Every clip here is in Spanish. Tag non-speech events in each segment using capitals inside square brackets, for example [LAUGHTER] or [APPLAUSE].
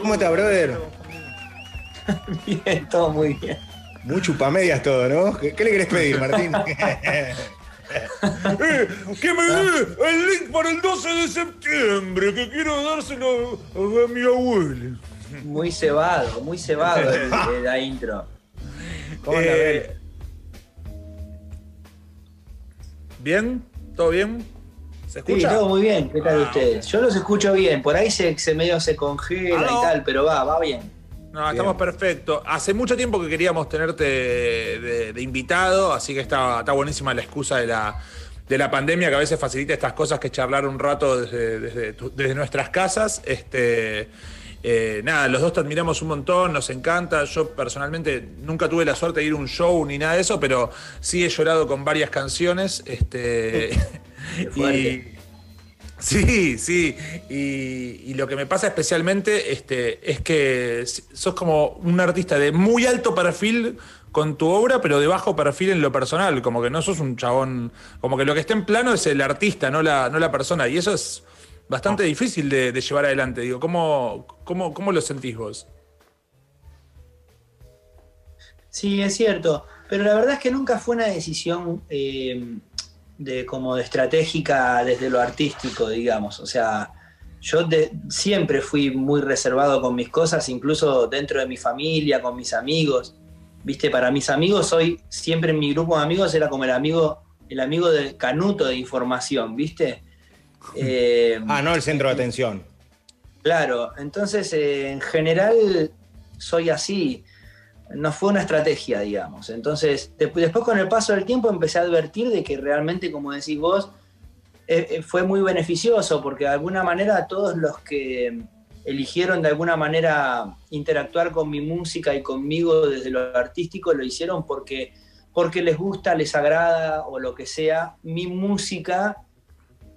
¿Cómo estás, brother? [LAUGHS] Bien, todo muy bien. Muy chupamedias todo, ¿no? ¿Qué, le querés pedir, Martín? [LAUGHS] [LAUGHS] Eh, que me dé el link para el 12 de septiembre, que quiero dárselo a, mi abuelo. Muy cebado, muy cebado el, la intro. ¿Cómo eh, ¿Bien? ¿Todo bien? ¿Se escucha? Sí, todo muy bien. ¿Qué tal ah, ustedes? Yo los escucho bien. Por ahí se, se medio se congela y tal, pero va, va bien. No, estamos perfectos. Hace mucho tiempo que queríamos tenerte de, invitado, así que está, está, buenísima la excusa de la, de la pandemia que a veces facilita estas cosas que charlar un rato desde, desde, nuestras casas. Este, eh, nada, los dos te admiramos un montón, nos encanta. Yo personalmente nunca tuve la suerte de ir a un show ni nada de eso, pero sí he llorado con varias canciones. Este, [LAUGHS] y, Sí, sí. Y, lo que me pasa especialmente este, es que sos como un artista de muy alto perfil con tu obra, pero de bajo perfil en lo personal. Como que no sos un chabón. Como que lo que está en plano es el artista, no la, no la persona. Y eso es bastante difícil de, llevar adelante. Digo, ¿cómo, cómo, cómo lo sentís vos? Sí, es cierto. Pero la verdad es que nunca fue una decisión. Eh, de como de estratégica desde lo artístico, digamos. O sea, yo siempre fui muy reservado con mis cosas, incluso dentro de mi familia, con mis amigos. Viste, para mis amigos hoy, siempre en mi grupo de amigos era como el amigo, el amigo del canuto de información, ¿viste? [LAUGHS] Eh, ah, no el centro de atención. Claro, entonces eh, en general soy así no fue una estrategia, digamos. Entonces, después con el paso del tiempo empecé a advertir de que realmente, como decís vos, eh, eh, fue muy beneficioso, porque de alguna manera todos los que eligieron de alguna manera interactuar con mi música y conmigo desde lo artístico lo hicieron porque, porque les gusta, les agrada o lo que sea mi música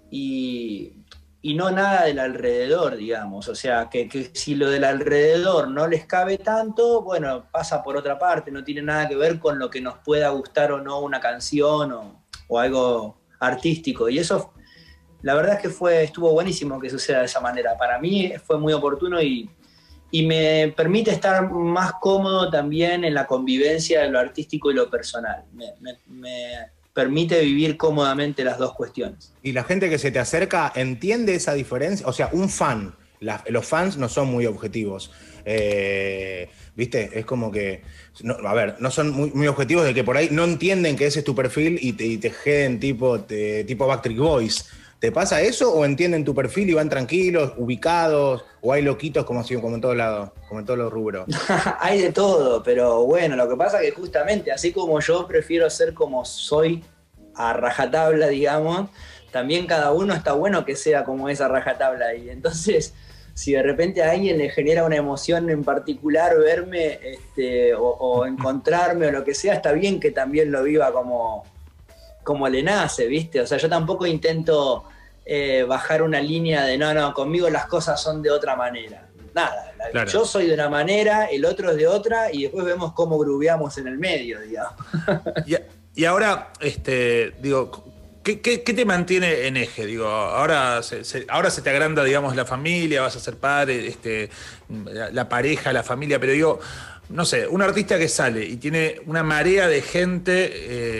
y y no nada del alrededor, digamos. O sea, que, si lo del alrededor no les cabe tanto, bueno, pasa por otra parte, no tiene nada que ver con lo que nos pueda gustar o no una canción o, algo artístico. Y eso, la verdad es que fue, estuvo buenísimo que suceda de esa manera. Para mí fue muy oportuno y, me permite estar más cómodo también en la convivencia de lo artístico y lo personal. Permite vivir cómodamente las dos cuestiones. ¿Y la gente que se te acerca entiende esa diferencia? O sea, un fan, los fans no son muy objetivos. Eh, ¿Viste? Es como que, a ver, no son muy, objetivos de que por ahí no entienden que ese es tu perfil y te, y te tipo, tipo Backstreet Boys. ¿Te pasa eso o entienden tu perfil y van tranquilos, ubicados, o hay loquitos como, como en todos lados, como en todos los rubros? [LAUGHS] hay de todo, pero bueno, lo que pasa es que justamente, así como yo prefiero ser como soy a rajatabla, digamos, también cada uno está bueno que sea como esa rajatabla. Y entonces, si de repente a alguien le genera una emoción en particular verme este, o, [LAUGHS] encontrarme o lo que sea, está bien que también lo viva como, como le nace, ¿viste? O sea, yo tampoco intento eh, bajar una línea de no, no, conmigo las cosas son de otra manera. Nada, yo soy de una manera, el otro es de otra, y después vemos cómo grubeamos en el medio, digamos. [LAUGHS] Y, ahora, este, digo, ¿Qué, te mantiene en eje? Digo, ahora se, ahora se te agranda, digamos, la familia, vas a ser padre, este, la, pareja, la familia, pero digo, no sé, un artista que sale y tiene una marea de gente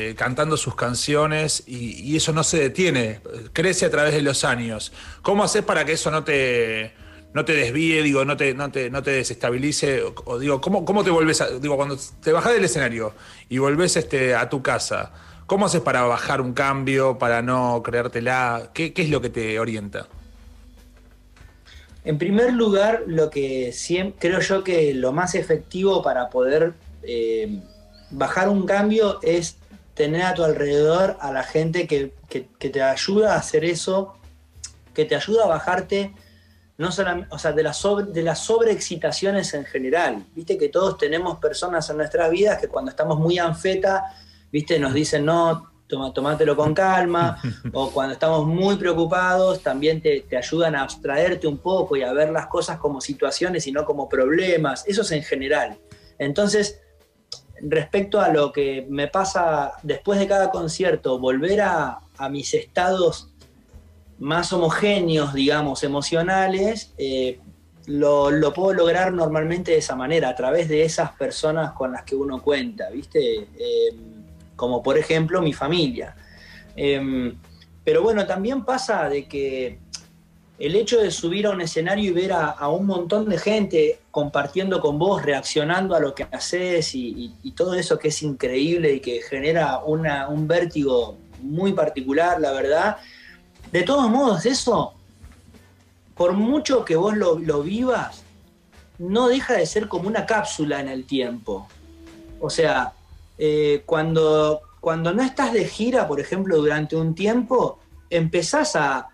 eh, cantando sus canciones y, eso no se detiene, crece a través de los años. ¿Cómo haces para que eso no te, no te desvíe, digo, no te, no te, no te desestabilice? O, digo, ¿cómo, ¿cómo, te volvés a, digo, cuando te bajás del escenario y volvés este, a tu casa, ¿cómo haces para bajar un cambio, para no creértela? ¿Qué, qué es lo que te orienta? En primer lugar, lo que creo yo que lo más efectivo para poder eh, bajar un cambio es tener a tu alrededor a la gente que, te ayuda a hacer eso, que te ayuda a bajarte no solamente, o sea, de las de las sobreexcitaciones en general. Viste que todos tenemos personas en nuestras vidas que cuando estamos muy anfeta, viste, nos dicen, no, toma, tomátelo con calma, [LAUGHS] o cuando estamos muy preocupados, también te, ayudan a abstraerte un poco y a ver las cosas como situaciones y no como problemas, eso es en general. Entonces, respecto a lo que me pasa después de cada concierto, volver a, mis estados más homogéneos, digamos, emocionales, eh, lo, puedo lograr normalmente de esa manera, a través de esas personas con las que uno cuenta, ¿viste? Em, como por ejemplo mi familia. Em, pero bueno, también pasa de que el hecho de subir a un escenario y ver a, un montón de gente compartiendo con vos, reaccionando a lo que haces y, todo eso que es increíble y que genera un vértigo muy particular, la verdad. De todos modos, eso, por mucho que vos lo, vivas, no deja de ser como una cápsula en el tiempo. O sea, eh, cuando, cuando no estás de gira, por ejemplo, durante un tiempo, empezás a,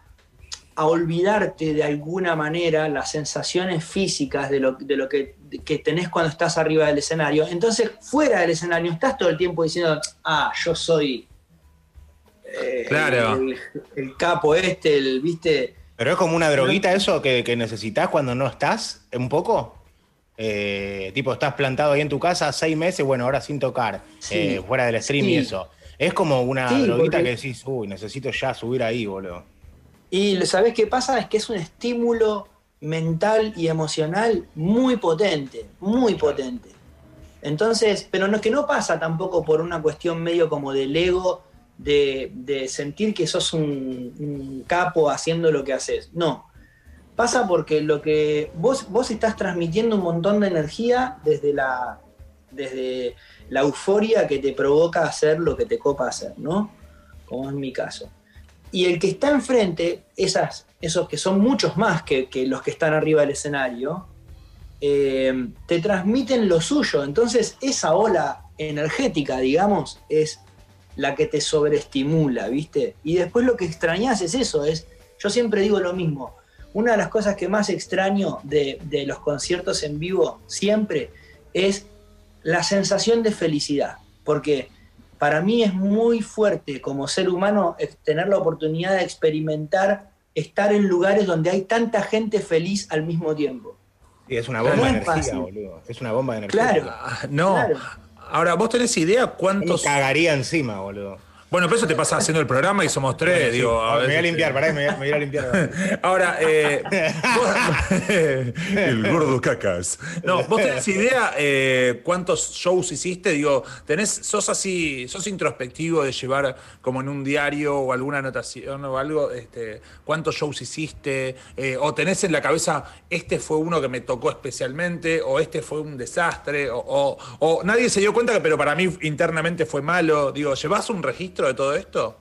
a olvidarte de alguna manera las sensaciones físicas de lo, de lo que, tenés cuando estás arriba del escenario. Entonces, fuera del escenario, estás todo el tiempo diciendo, ah, yo soy eh, claro. el, capo este, el, viste. Pero es como una droguita eso que, necesitas cuando no estás, un poco. Eh, tipo, estás plantado ahí en tu casa seis meses, bueno, ahora sin tocar, eh, fuera del stream y eso. Es como una droguita que decís, uy, necesito ya subir ahí, boludo. Y ¿sabés qué pasa? Es que es un estímulo mental y emocional muy potente, muy potente. Entonces, pero no, que no pasa tampoco por una cuestión medio como del ego, de, sentir que sos un, capo haciendo lo que haces. No. Pasa porque lo que vos, vos estás transmitiendo un montón de energía desde la, desde la euforia que te provoca hacer lo que te copa hacer, ¿no? Como es mi caso. Y el que está enfrente, esas, esos que son muchos más que, los que están arriba del escenario, eh, te transmiten lo suyo. Entonces, esa ola energética, digamos, es la que te sobreestimula, ¿viste? Y después lo que extrañas es eso, es, yo siempre digo lo mismo, una de las cosas que más extraño de, de los conciertos en vivo siempre es la sensación de felicidad, porque para mí es muy fuerte como ser humano tener la oportunidad de experimentar estar en lugares donde hay tanta gente feliz al mismo tiempo. Sí, es una bomba de energía, boludo. Es una bomba de energía. Claro. no. Ahora, ¿vos tenés idea cuántos. Me cagaría encima, boludo. Bueno, pero eso te pasa haciendo el programa y somos tres, digo. me voy a limpiar, pará, me, voy a limpiar. Ahora, eh, [LAUGHS] el gordo cacas. No, ¿vos tenés idea eh, cuántos shows hiciste? Digo, tenés, sos así, sos introspectivo de llevar como en un diario o alguna anotación o algo, este, cuántos shows hiciste, eh, o tenés en la cabeza, este fue uno que me tocó especialmente, o este fue un desastre, o, o nadie se dio cuenta, pero para mí internamente fue malo. Digo, ¿llevas un registro? De todo esto?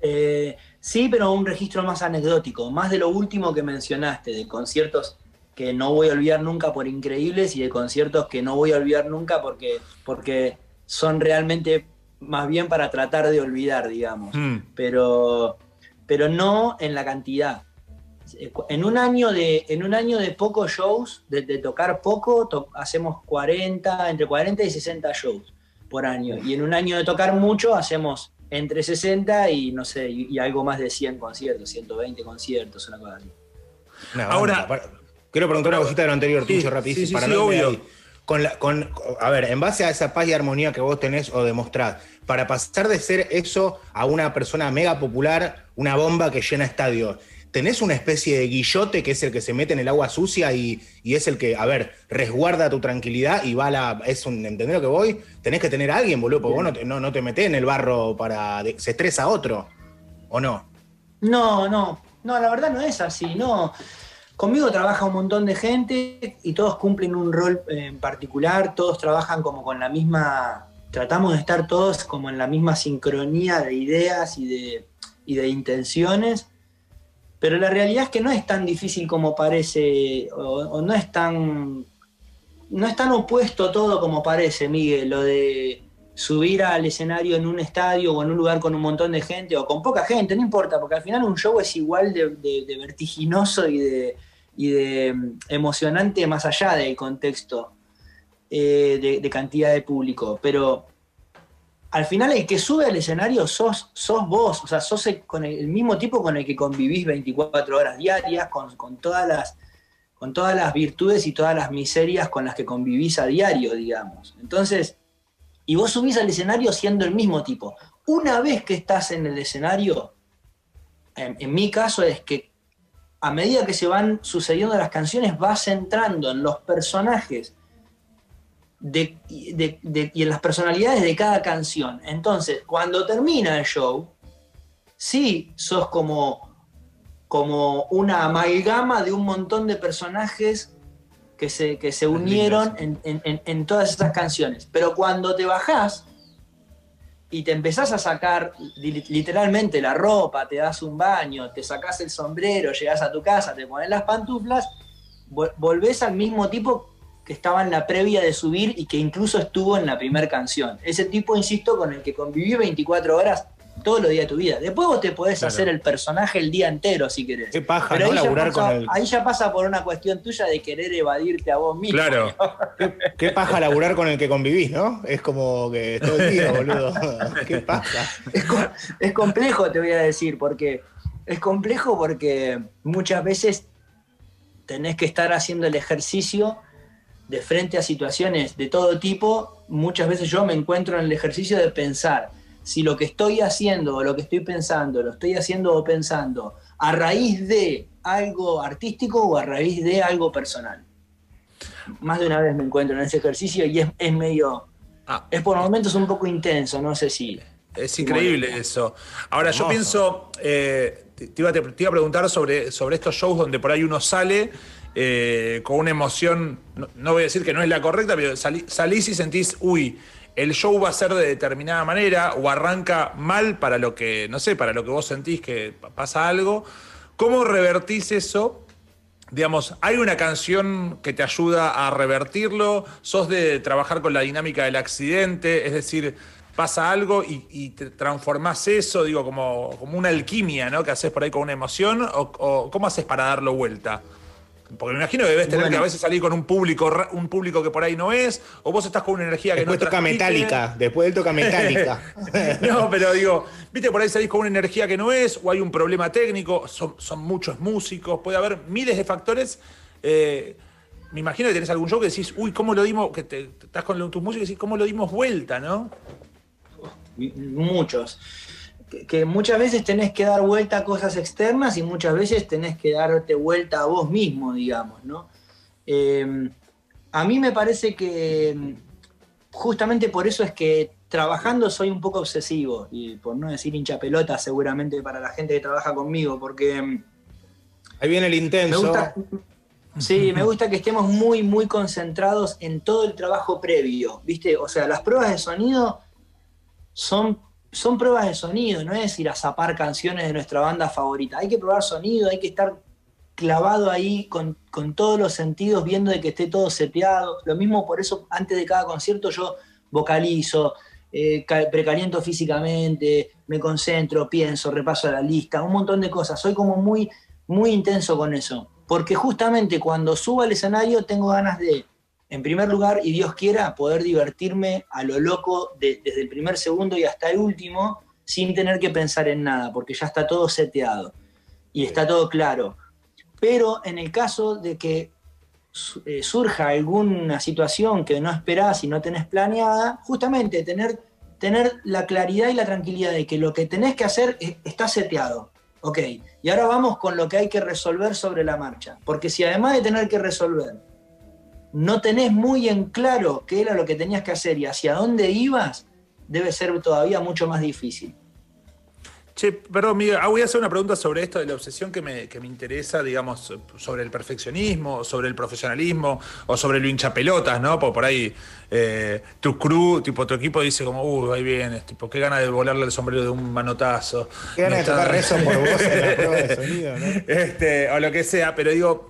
Eh, sí, pero un registro más anecdótico, más de lo último que mencionaste, de conciertos que no voy a olvidar nunca por increíbles y de conciertos que no voy a olvidar nunca porque, porque son realmente más bien para tratar de olvidar, digamos. Hmm. Pero, pero no en la cantidad. En un año de, en un año de pocos shows, de, tocar poco, hacemos 40, entre 40 y 60 shows por año. Y en un año de tocar mucho hacemos entre 60 y no sé, y, algo más de 100 conciertos, 120 conciertos, una cosa así. Ahora, quiero preguntar una cosita de lo anterior, sí, rapidísimo, para no obvio. Con la, con, a ver, en base a esa paz y armonía que vos tenés o demostrás, para pasar de ser eso a una persona mega popular, una bomba que llena estadios, tenés una especie de guillote que es el que se mete en el agua sucia y, es el que, a ver, resguarda tu tranquilidad y va a la. Es un, ¿Entendés lo que voy? Tenés que tener a alguien, boludo, porque vos no, no, te metés en el barro para. se estresa otro. ¿O no? No, no. No, la verdad no es así, no. Conmigo trabaja un montón de gente y todos cumplen un rol en particular, todos trabajan como con la misma. Tratamos de estar todos como en la misma sincronía de ideas y de, y de intenciones pero la realidad es que no es tan difícil como parece, o, no es tan. No es tan opuesto todo como parece, Miguel, lo de subir al escenario en un estadio o en un lugar con un montón de gente o con poca gente, no importa, porque al final un show es igual de, vertiginoso y de, de, mm, emocionante más allá del contexto eh, de, cantidad de público. Pero al final el que sube al escenario sos, sos vos, o sea, sos el, con el, mismo tipo con el que convivís 24 horas diarias, con, todas las, con todas las virtudes y todas las miserias con las que convivís a diario, digamos. Entonces, y vos subís al escenario siendo el mismo tipo. Una vez que estás en el escenario, en, mi caso es que a medida que se van sucediendo las canciones, vas entrando en los personajes y en las personalidades de cada canción. Entonces, cuando termina el show, sí sos como, como una amalgama de un montón de personajes que se, que se unieron en, en, todas esas canciones. Pero cuando te bajás y te empezás a sacar literalmente la ropa, te das un baño, te sacás el sombrero, llegás a tu casa, te pones las pantuflas, volvés al mismo tipo que estaba en la previa de subir y que incluso estuvo en la primera canción. Ese tipo, insisto, con el que conviví 24 horas todos los días de tu vida. Después vos te podés hacer el personaje el día entero si querés. Qué paja, Pero ¿no? ahí, ya pasa, con el... ahí ya pasa por una cuestión tuya de querer evadirte a vos mismo. Claro. ¿Qué, paja laburar con el que convivís, ¿no? Es como que todo el día, boludo. [LAUGHS] Qué paja. Es, es complejo, te voy a decir, porque es complejo porque muchas veces tenés que estar haciendo el ejercicio de frente a situaciones de todo tipo. Muchas veces yo me encuentro en el ejercicio de pensar si lo que estoy haciendo o lo que estoy pensando, lo estoy haciendo o pensando a raíz de algo artístico o a raíz de algo personal. Más de una vez me encuentro en ese ejercicio y es, medio... Ah. es por momentos un poco intenso, no sé si... Es increíble eso. Ahora, yo pienso, eh, te, iba, a preguntar sobre, sobre estos shows donde por ahí uno sale eh, con una emoción, no, voy a decir que no es la correcta, pero salís y sentís, uy, el show va a ser de determinada manera o arranca mal para lo que, no sé, para lo que vos sentís que pasa algo. ¿Cómo revertís eso? Digamos, ¿hay una canción que te ayuda a revertirlo? ¿Sos de trabajar con la dinámica del accidente? Es decir, pasa algo y, te transformás eso, digo, como, como una alquimia, ¿no? Que haces por ahí con una emoción, o cómo haces para darlo vuelta? Porque me imagino que debes tener que a veces salir con un público, un público que por ahí no es, o vos estás con una energía que no toca metálica, después él toca metálica. [LAUGHS] no, pero digo, viste, por ahí salís con una energía que no es, o hay un problema técnico, son, muchos músicos, puede haber miles de factores. Eh, me imagino que tenés algún show que decís, uy, ¿cómo lo dimos? Que te, estás con tus músicos y decís, ¿cómo lo dimos vuelta, no? Muchos que muchas veces tenés que dar vuelta a cosas externas y muchas veces tenés que darte vuelta a vos mismo, digamos, ¿no? Eh, a mí me parece que justamente por eso es que trabajando soy un poco obsesivo, y por no decir hincha pelota seguramente para la gente que trabaja conmigo, porque... Ahí viene el intenso. sí, [LAUGHS] me gusta que estemos muy, muy concentrados en todo el trabajo previo, ¿viste? O sea, las pruebas de sonido son son pruebas de sonido, no es ir a zapar canciones de nuestra banda favorita. Hay que probar sonido, hay que estar clavado ahí con, todos los sentidos, viendo de que esté todo seteado. Lo mismo por eso antes de cada concierto yo vocalizo, eh, precaliento físicamente, me concentro, pienso, repaso la lista, un montón de cosas. Soy como muy, muy intenso con eso. Porque justamente cuando subo al escenario tengo ganas de en primer lugar, y Dios quiera, poder divertirme a lo loco desde el primer segundo y hasta el último, sin tener que pensar en nada, porque ya está todo seteado y está todo claro. Pero en el caso de que eh, surja alguna situación que no esperás y no tenés planeada, justamente tener, tener la claridad y la tranquilidad de que lo que tenés que hacer está seteado. Ok, y ahora vamos con lo que hay que resolver sobre la marcha. Porque si además de tener que resolver, no tenés muy en claro qué era lo que tenías que hacer y hacia dónde ibas, debe ser todavía mucho más difícil. Che, perdón, Miguel, ah, voy a hacer una pregunta sobre esto de la obsesión que me, interesa, digamos, sobre el perfeccionismo, sobre el profesionalismo o sobre lo hinchapelotas, ¿no? Porque por ahí eh, tu crew, tipo tu equipo dice como, uh, ahí vienes, tipo, qué gana de volarle el sombrero de un manotazo. Qué gana de tocar eso por vos en la [LAUGHS] prueba de sonido, ¿no? Este, o lo que sea, pero digo,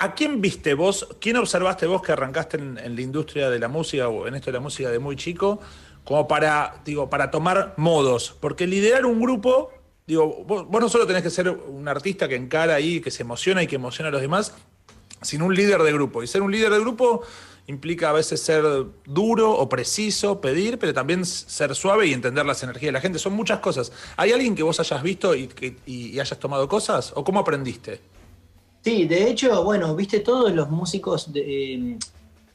¿A quién viste vos? ¿Quién observaste vos que arrancaste en, la industria de la música o en esto de la música de muy chico? Como para, digo, para tomar modos. Porque liderar un grupo, digo, vos, no solo tenés que ser un artista que encara ahí, que se emociona y que emociona a los demás, sino un líder de grupo. Y ser un líder de grupo implica a veces ser duro o preciso, pedir, pero también ser suave y entender las energías de la gente. Son muchas cosas. ¿Hay alguien que vos hayas visto y, y hayas tomado cosas? ¿O cómo aprendiste? Sí, de hecho, bueno, viste, todos los músicos em,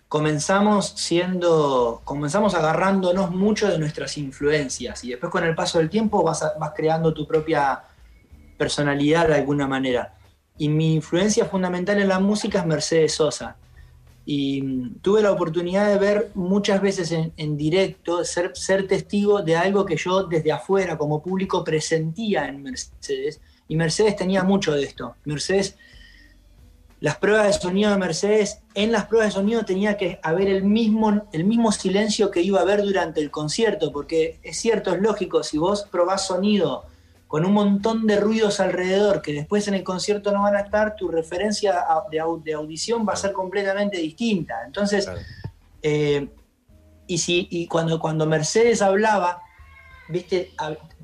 comenzamos siendo, comenzamos agarrándonos mucho de nuestras influencias y después con el paso del tiempo vas, vas creando tu propia personalidad de alguna manera. y mi influencia fundamental en la música es Mercedes Sosa. Y mm, tuve la oportunidad de ver muchas veces en, directo, ser, ser testigo de algo que yo desde afuera como público presentía en Mercedes. Y Mercedes tenía mucho de esto. Mercedes, las pruebas de sonido de Mercedes, en las pruebas de sonido tenía que haber el mismo, el mismo silencio que iba a haber durante el concierto, porque es cierto, es lógico, si vos probás sonido con un montón de ruidos alrededor que después en el concierto no van a estar, tu referencia de, audición va a ser completamente distinta. Entonces, eh, y, si, y cuando, cuando Mercedes hablaba, viste,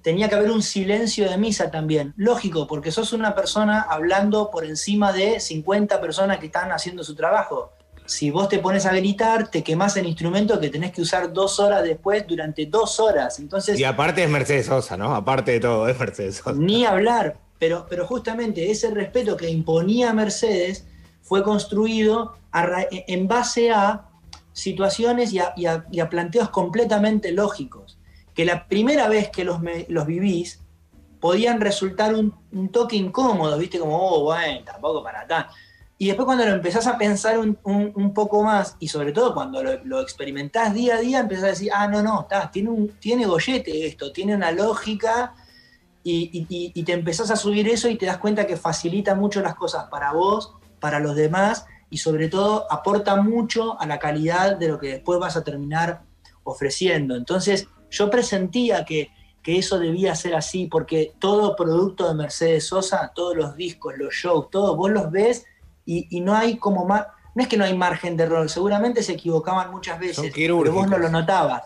tenía que haber un silencio de misa también. Lógico, porque sos una persona hablando por encima de 50 personas que están haciendo su trabajo si vos te pones a gritar, te quemás el instrumento que tenés que usar dos horas después durante dos horas. Entonces, y aparte es Mercedes Sosa, ¿no? Aparte de todo, es Mercedes Sosa. Ni hablar, pero, pero justamente ese respeto que imponía Mercedes fue construido en base a situaciones y a, planteos completamente lógicos, que la primera vez que los, los vivís podían resultar un, un toque incómodo, ¿viste? Como, oh, bueno, tampoco para tanto y después cuando lo empezás a pensar un, poco más, y sobre todo cuando lo, experimentás día a día, empezás a decir, ah, no, no, tiene, un, tiene gollete esto, tiene una lógica, y, te empezás a subir eso y te das cuenta que facilita mucho las cosas para vos, para los demás, y sobre todo aporta mucho a la calidad de lo que después vas a terminar ofreciendo. Entonces yo presentía que, que eso debía ser así, porque todo producto de Mercedes Sosa, todos los discos, los shows, todo, vos los ves y, no hay como más, no es que no hay margen de error, seguramente se equivocaban muchas veces, pero vos no lo notabas,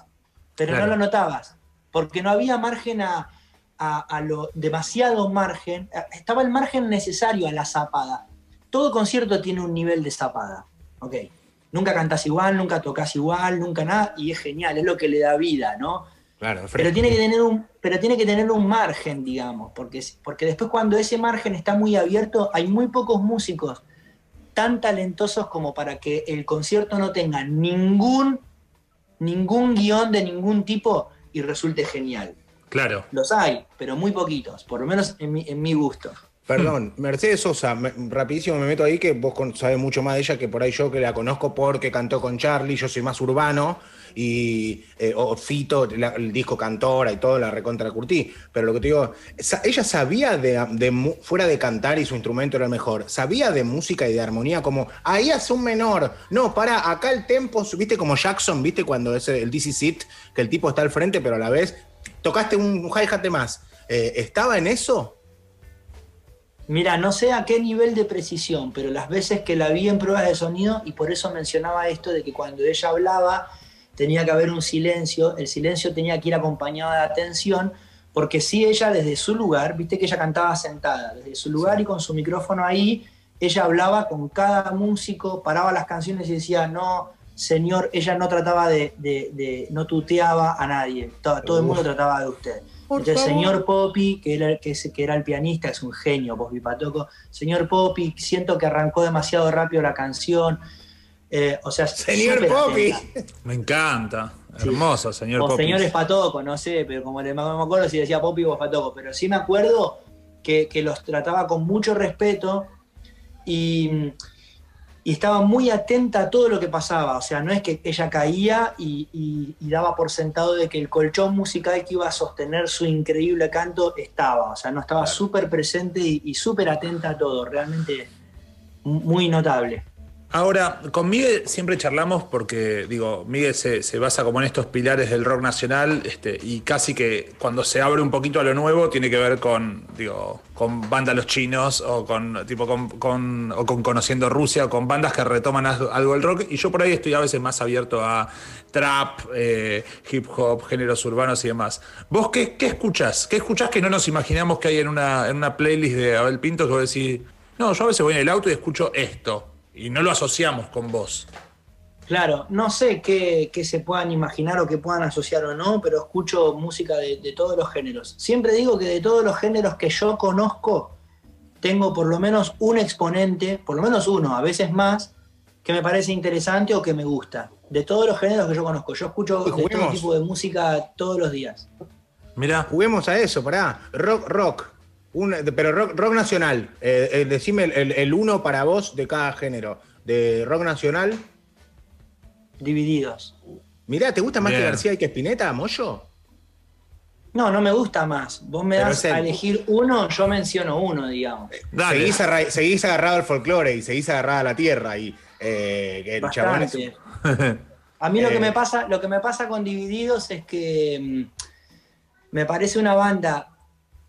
pero no lo notabas, porque no había margen a, lo demasiado margen, estaba el margen necesario a la zapada. Todo concierto tiene un nivel de zapada, ¿ok? Nunca cantás igual, nunca tocas igual, nunca nada, y es genial, es lo que le da vida, ¿no? Claro, pero tiene que tener un, pero tiene que tener un margen, digamos, porque, porque después cuando ese margen está muy abierto, hay muy pocos músicos tan talentosos como para que el concierto no tenga ningún, ningún guion de ningún tipo y resulte genial. Claro. Los hay, pero muy poquitos, por lo menos en mi, en mi gusto. Perdón, Mercedes Sosa, rapidísimo me meto ahí que vos sabés mucho más de ella que por ahí yo que la conozco porque cantó con Charlie, yo soy más urbano y eh, el disco Cantora y todo, la recontra curtí. Pero lo que te digo, ella sabía de, fuera de cantar y su instrumento era el mejor, sabía de música y de armonía como, ahí hace un menor, no, para, acá el tempo, viste como Jackson, viste cuando es el DC Sit, que el tipo está al frente, pero a la vez tocaste un hi-hat más. Eh, ¿Estaba en eso? Mira, no sé a qué nivel de precisión, pero las veces que la vi en pruebas de sonido, y por eso mencionaba esto de que cuando ella hablaba tenía que haber un silencio, el silencio tenía que ir acompañado de atención, porque si ella desde su lugar, viste que ella cantaba sentada, desde su lugar y con su micrófono ahí, ella hablaba con cada músico, paraba las canciones y decía, no, señor, ella no trataba de, no tuteaba a nadie, todo, todo el mundo trataba de usted el señor Poppy, que era, que, que era el pianista, es un genio, Poppy Patoco. Señor Poppy, siento que arrancó demasiado rápido la canción. Eh, o sea, señor Poppy. Me encanta. Hermoso, señor o Señor Patoco, no sé, pero como le, no me acuerdo si decía Poppy o Patoco, pero sí me acuerdo que, que los trataba con mucho respeto y y estaba muy atenta a todo lo que pasaba. O sea, no es que ella caía y, daba por sentado de que el colchón musical que iba a sostener su increíble canto estaba. O sea, no estaba súper presente y súper atenta a todo. Realmente muy notable. Ahora, con Miguel siempre charlamos porque, digo, Miguel se, basa como en estos pilares del rock nacional este, y casi que cuando se abre un poquito a lo nuevo tiene que ver con, digo, con bandas los chinos o con, tipo, con, o con Conociendo Rusia o con bandas que retoman algo del rock y yo por ahí estoy a veces más abierto a trap, eh, hip hop, géneros urbanos y demás. ¿Vos qué, qué escuchás? ¿Qué escuchás que no nos imaginamos que hay en una, en una playlist de Abel Pinto que vos decís, no, yo a veces voy en el auto y escucho esto? Y no lo asociamos con vos. Claro, no sé qué, se puedan imaginar o qué puedan asociar o no, pero escucho música de, todos los géneros. Siempre digo que de todos los géneros que yo conozco, tengo por lo menos un exponente, por lo menos uno, a veces más, que me parece interesante o que me gusta. De todos los géneros que yo conozco. Yo escucho todo tipo de música todos los días. Mirá. Juguemos a eso, pará. Rock, rock. Un- pero rock, rock nacional. Eh, eh, decime el, el- el uno para vos de cada género. De rock nacional. Divididos. Mirá, ¿te gusta más que. García y que Spinetta, Moyo? No, no me gusta más. Vos me Pero das el- a elegir uno, yo menciono uno, digamos. Dale. Seguís, arra- seguís agarrado al folclore y seguís agarrado a la tierra. Y eh, el chabón [LAUGHS] es. A mí lo Eh. que me pasa, lo que me pasa con Divididos es que mm, me parece una banda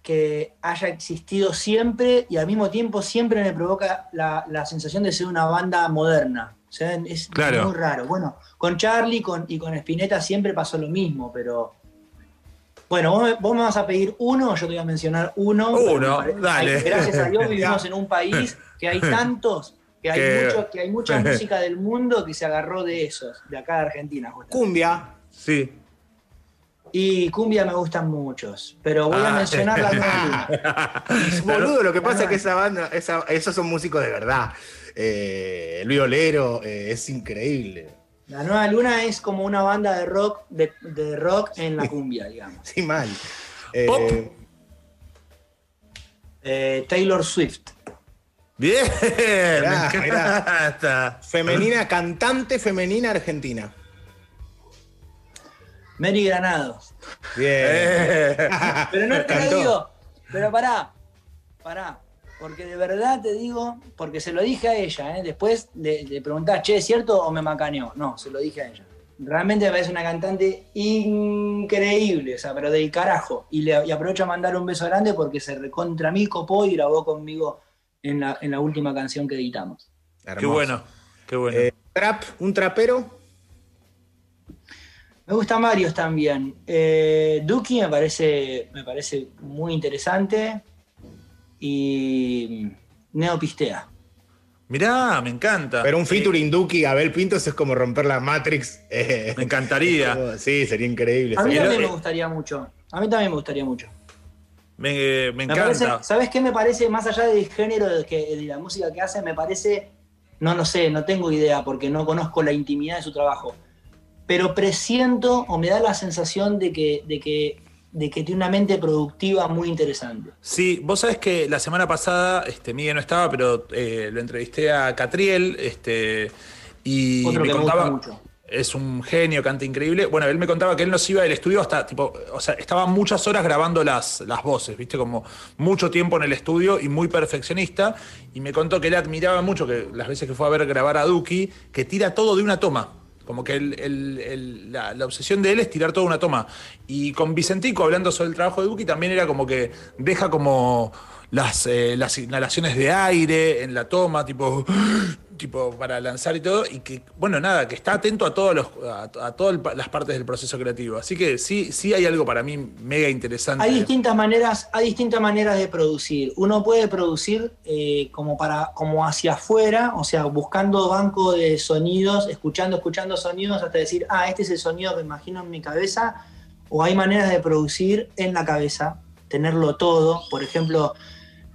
que haya existido siempre y al mismo tiempo siempre me provoca la, la sensación de ser una banda moderna. O sea, es Claro. muy raro. Bueno, con Charlie con- y con Spinetta siempre pasó lo mismo, pero. Bueno, vos me, vos me vas a pedir uno, yo te voy a mencionar uno. Uno, parece- dale. gracias a Dios vivimos [LAUGHS] en un país que hay [LAUGHS] tantos, que hay, Que- mucho- que hay mucha [LAUGHS] música del mundo que se agarró de esos, de acá de Argentina. justamente. cumbia. Sí. Y cumbia me gustan muchos, pero voy a Ah. mencionar la nueva luna. [LAUGHS] Boludo, lo que pasa es que esa banda, esa- esos son músicos de verdad. Eh, Luis Olero eh, es increíble. La nueva luna es como una banda de rock, de, de rock en la cumbia, digamos. [LAUGHS] Sí, mal. Eh, Pop. Eh, Taylor Swift. Bien. Mirá, mirá. Femenina, cantante femenina argentina. Mary Granados. Bien. Eh. [LAUGHS] Pero no te lo digo. Pero pará, pará. Porque de verdad te digo, porque se lo dije a ella, ¿eh? después le, le preguntás, che, ¿es cierto o me macaneó? No, se lo dije a ella. Realmente me parece una cantante increíble, o sea, pero del carajo. Y, le, y aprovecho a mandar un beso grande porque se recontra mí copó y grabó conmigo en la, en la última canción que editamos. Qué Hermoso. bueno. Qué bueno. Eh, trap, un trapero. Me gustan varios también. Eh, Duki me parece, me parece muy interesante. Y Neopistea. Mirá, me encanta. Pero un featuring Duki, Abel Pintos es como romper la Matrix. eh, Me encantaría. [LAUGHS] Sí, sería increíble. A mí también eh, me gustaría mucho. A mí también me gustaría mucho. Me, me Me encanta. parece, ¿Sabes qué me parece? Más allá del género de, que, de la música que hace, me parece. No lo sé, no tengo idea porque no conozco la intimidad de su trabajo. Pero presiento o me da la sensación de que, de que, de que tiene una mente productiva muy interesante. Sí, vos sabés que la semana pasada, este, Miguel no estaba, pero eh, lo entrevisté a Catriel, este, y Otro me que me contaba. gusta mucho. Es un genio, canta increíble. Bueno, él me contaba que él no se iba del estudio hasta, tipo, o sea, estaba muchas horas grabando las, las voces, viste, como mucho tiempo en el estudio y muy perfeccionista. Y me contó que él admiraba mucho, que las veces que fue a ver grabar a Duki, que tira todo de una toma. Como que el- el- la obsesión de él es tirar toda una toma. Y con Vicentico, hablando sobre el trabajo de Duki, también era como que deja como las, eh, las inhalaciones de aire en la toma, tipo, [GASPS] tipo para lanzar y todo. Y que, bueno, nada, que está atento a, todos los, a, todas las partes del proceso creativo. Así que sí, sí hay algo para mí mega interesante. Hay distintas maneras, hay distintas maneras de producir. Uno puede producir eh, como para, como hacia afuera, o sea, buscando banco de sonidos, escuchando, escuchando sonidos hasta decir, ah, este es el sonido que imagino en mi cabeza. O hay maneras de producir en la cabeza, tenerlo todo. Por ejemplo,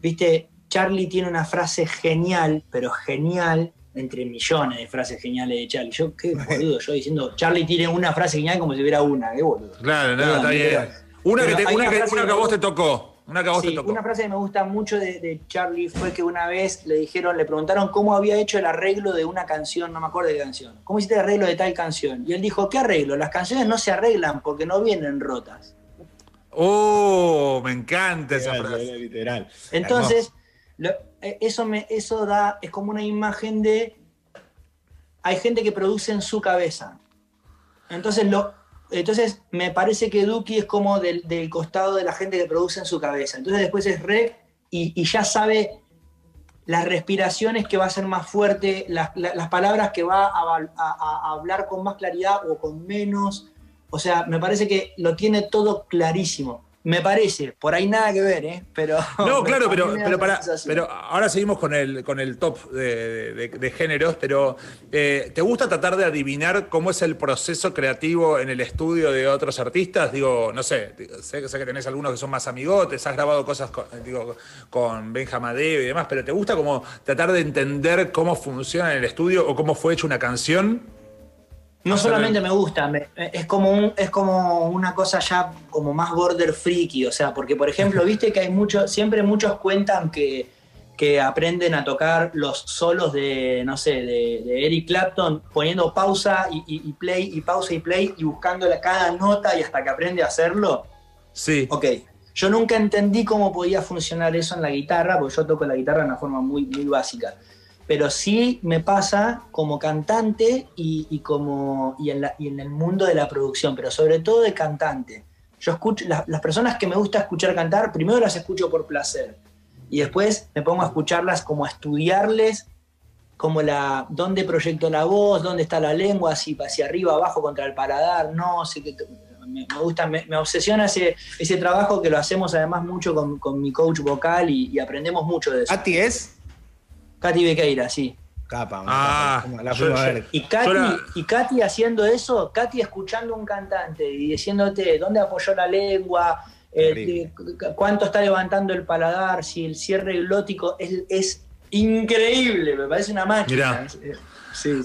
viste, Charlie tiene una frase genial, pero genial, entre millones de frases geniales de Charlie. Yo, qué boludo, yo diciendo, Charlie tiene una frase genial como si hubiera una, qué boludo. Claro, no, está bien. Una que, te- una una que, una que a vos te tocó. Una que a vos Sí, te tocó. una frase que me gusta mucho de, de Charlie fue que una vez le dijeron, le preguntaron cómo había hecho el arreglo de una canción, no me acuerdo de qué canción. ¿Cómo hiciste el arreglo de tal canción? Y él dijo, ¿qué arreglo? Las canciones no se arreglan porque no vienen rotas. Oh, me encanta esa Literal, frase. literal. Entonces, lo- eh, eso, me, eso da, es como una imagen de, hay gente que produce en su cabeza. Entonces, lo, entonces me parece que Duki es como del, del costado de la gente que produce en su cabeza. Entonces después es rec y, y ya sabe las respiraciones que va a ser más fuerte, las, la- las palabras que va a hablar con más claridad o con menos. O sea, me parece que lo tiene todo clarísimo. Me parece, por ahí nada que ver, ¿eh? Pero, No, [LAUGHS] claro, pero, pero, para, pero ahora seguimos con el, con el top de, de- de géneros, pero eh, ¿te gusta tratar de adivinar cómo es el proceso creativo en el estudio de otros artistas? Digo, no sé, sé, sé que tenés algunos que son más amigotes, has grabado cosas con, digo, con Benja Amadeo y demás, pero ¿te gusta como tratar de entender cómo funciona en el estudio o cómo fue hecha una canción? No solamente me gusta, es, como un, es como una cosa ya como más border freaky, o sea, porque por ejemplo, [LAUGHS] viste que hay muchos, siempre muchos cuentan que, que aprenden a tocar los solos de, no sé, de, Eric Clapton, poniendo pausa y, play, y pausa y play, y buscando cada nota y hasta que aprende a hacerlo. Sí. Ok. Yo nunca entendí cómo podía funcionar eso en la guitarra, porque yo toco la guitarra de una forma muy, muy básica pero sí me pasa como cantante y, como, y en, en, el mundo de la producción, pero sobre todo de cantante. Yo escucho, las, personas que me gusta escuchar cantar, primero las escucho por placer y después me pongo a escucharlas como a estudiarles como la, dónde proyecto la voz, dónde está la lengua, si hacia arriba, abajo, contra el paladar, no sé qué. Me, gusta, me, obsesiona ese, ese trabajo que lo hacemos además mucho con, mi coach vocal y, y aprendemos mucho de eso. ¿A ti es? Katy Bequeira, sí. Capa, ah, la ver. Y Katy, y Katy haciendo eso, Katy escuchando un cantante y diciéndote dónde apoyó la lengua, eh, cuánto está levantando el paladar, si el cierre glótico es, es increíble, me parece una máquina.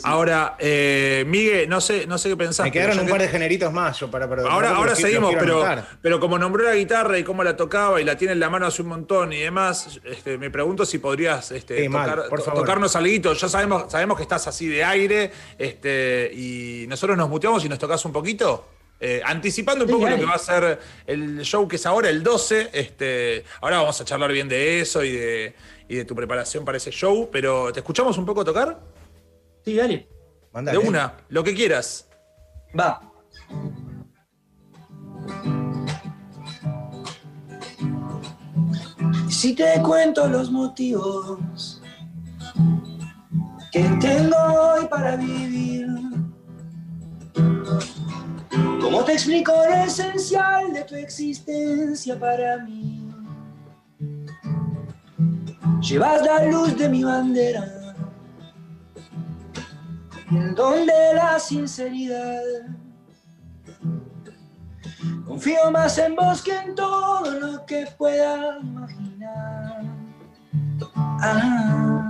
Ahora, eh, Miguel, no sé, no sé qué pensás. Me quedaron un par de generitos más yo para perdonar. Ahora, ahora seguimos, pero, pero como nombró la guitarra y cómo la tocaba y la tiene en la mano hace un montón y demás, este, me pregunto si podrías este, tocarnos algo. Ya sabemos, sabemos que estás así de aire este, y nosotros nos muteamos y nos tocas un poquito. Eh, anticipando un poco lo que va a ser el show que es ahora, el 12. Este, ahora vamos a charlar bien de eso y de, y de tu preparación para ese show, pero ¿te escuchamos un poco tocar? Sí, dale. De una, lo que quieras. Va. Si te cuento los motivos que tengo hoy para vivir, ¿cómo te explico lo esencial de tu existencia para mí? Llevas la luz de mi bandera donde la sinceridad. Confío más en vos que en todo lo que pueda imaginar. Ah.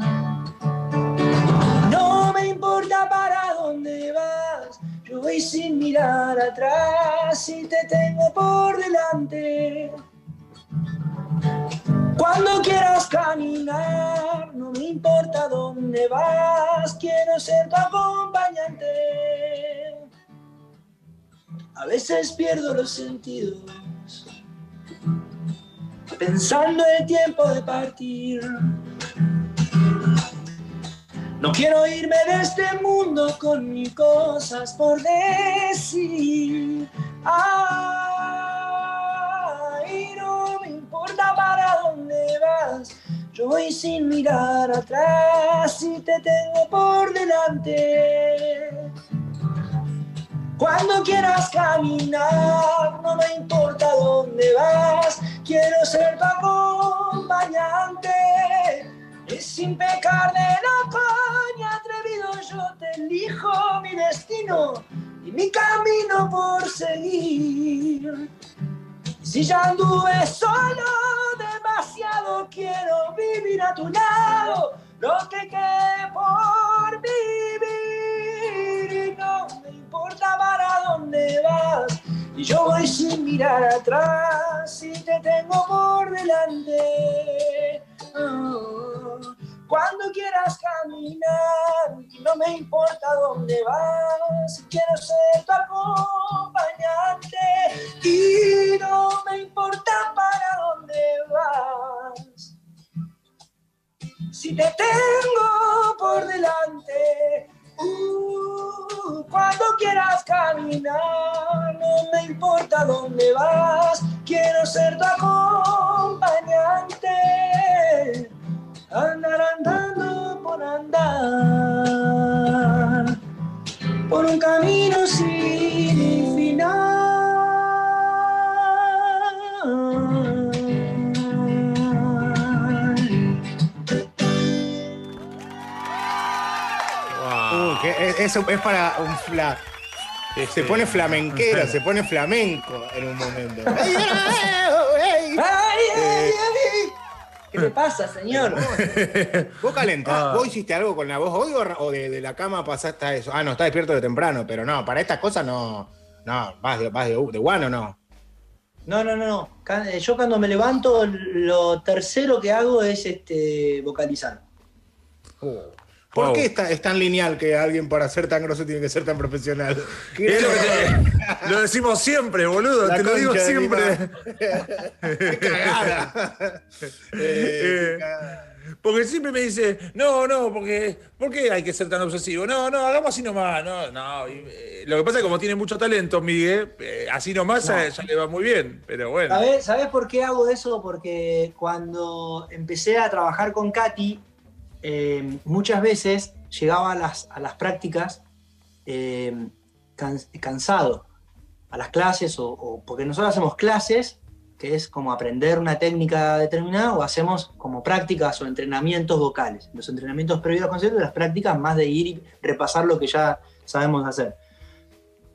no me importa para dónde vas, yo voy sin mirar atrás y te tengo por delante. Cuando quieras caminar, no me importa dónde vas, quiero ser tu acompañante. A veces pierdo los sentidos, pensando el tiempo de partir. No quiero irme de este mundo con mis cosas por decir. Me importa para dónde vas. Yo voy sin mirar atrás y te tengo por delante. Cuando quieras caminar, no me importa dónde vas, quiero ser tu acompañante. Y sin pecar de la coña, atrevido yo te elijo mi destino y mi camino por seguir. Si ya anduve solo demasiado, quiero vivir a tu lado, lo que quede por vivir. Y no me importa para dónde vas, y yo voy sin mirar atrás, y te tengo por delante. Oh, cuando quieras caminar, no me importa dónde vas, quiero ser tu acompañante y no me importa para dónde vas. Si te tengo por delante, uh, cuando quieras caminar, no me importa dónde vas, quiero ser tu acompañante andar andando por andar, por un camino sin final. Uh, eso es para un fla. Se pone flamenquero, se pone flamenco en un momento. ¡Ay, ay, ay! ¿Qué le pasa, señor? [LAUGHS] ¿Vos calentás? Ah. ¿Vos hiciste algo con la voz hoy o, de, de la cama pasaste a eso? Ah, no, está despierto de temprano, pero no, para estas cosas no. No, vas de, vas de, de one o no. No, no, no, no. Eh, Yo cuando me levanto, lo tercero que hago es este vocalizar. ¿Por Wow. qué es tan, es tan lineal que alguien para ser tan grosso tiene que ser tan profesional? [LAUGHS] Es lo, que te- lo decimos siempre, boludo. La te lo digo siempre. [LAUGHS] [LAUGHS] Qué cagada. Eh, Eh. Porque siempre me dice, no, no, porque ¿por qué hay que ser tan obsesivo? No, no, hagamos así nomás. No, no. Y, eh, lo que pasa es que como tiene mucho talento, Miguel, eh, así nomás ya, ya le va muy bien. Pero bueno. ¿Sabés, ¿Sabés por qué hago eso? Porque cuando empecé a trabajar con Katy, eh, muchas veces llegaba a las, a las prácticas can- cansado, a las clases, o, porque nosotros hacemos clases, que es como aprender una técnica determinada, o hacemos como prácticas o entrenamientos vocales. Los entrenamientos previos a conciertos, las prácticas más de ir y repasar lo que ya sabemos hacer.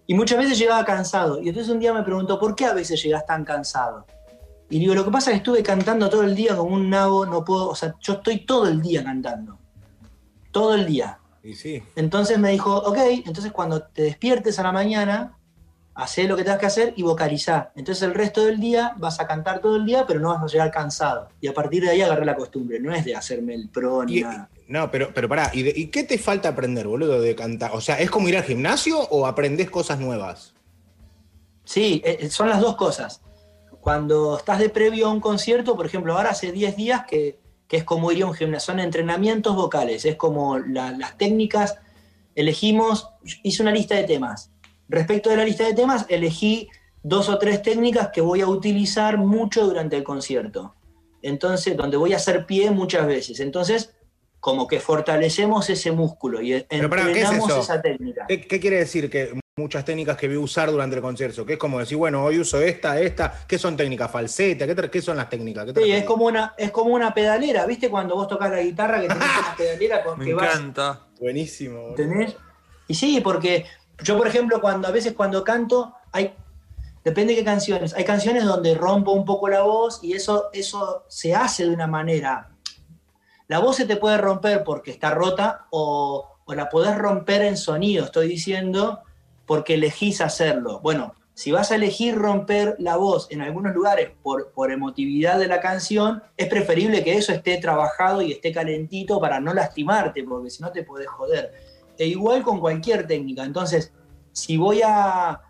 Y muchas veces llegaba cansado. Y entonces un día me preguntó, ¿por qué a veces llegas tan cansado? Y digo, lo que pasa es que estuve cantando todo el día como un nabo, no puedo, o sea, yo estoy todo el día cantando. Todo el día. Y sí. Entonces me dijo, ok, entonces cuando te despiertes a la mañana, hacé lo que tengas que hacer y vocalizá. Entonces el resto del día vas a cantar todo el día, pero no vas a llegar cansado. Y a partir de ahí agarré la costumbre, no es de hacerme el pro ni Y- nada. no, pero, pero pará, ¿y, de- y qué te falta aprender, boludo, de cantar? O sea, ¿es como ir al gimnasio o aprendés cosas nuevas? Sí, eh, eh, son las dos cosas. Cuando estás de previo a un concierto, por ejemplo, ahora hace 10 días que, que es como ir a un gimnasio, son entrenamientos vocales, es como la- las técnicas, elegimos, hice una lista de temas. Respecto de la lista de temas, elegí dos o tres técnicas que voy a utilizar mucho durante el concierto. Entonces, donde voy a hacer pie muchas veces. Entonces, como que fortalecemos ese músculo y Pero pará, ¿qué es entrenamos eso? esa técnica. ¿Qué, qué quiere decir que muchas técnicas que a usar durante el concierto? Que es como decir, bueno, hoy uso esta, esta. ¿Qué son técnicas? ¿Falseta? ¿Qué, qué son las técnicas? ¿Qué Sí, es como una, es como una pedalera, ¿viste? Cuando vos tocas la guitarra que tenés una [LAUGHS] pedalera con Me que vas, encanta. Buenísimo. boludo. ¿entendés? Y sí, porque yo, por ejemplo, cuando a veces cuando canto, hay, depende de qué canciones, hay canciones donde rompo un poco la voz y eso, eso se hace de una manera. La voz se te puede romper porque está rota o, la podés romper en sonido, estoy diciendo, porque elegís hacerlo. Bueno, si vas a elegir romper la voz en algunos lugares por, por emotividad de la canción, es preferible que eso esté trabajado y esté calentito para no lastimarte, porque si no te podés joder. E igual con cualquier técnica. Entonces, si voy a,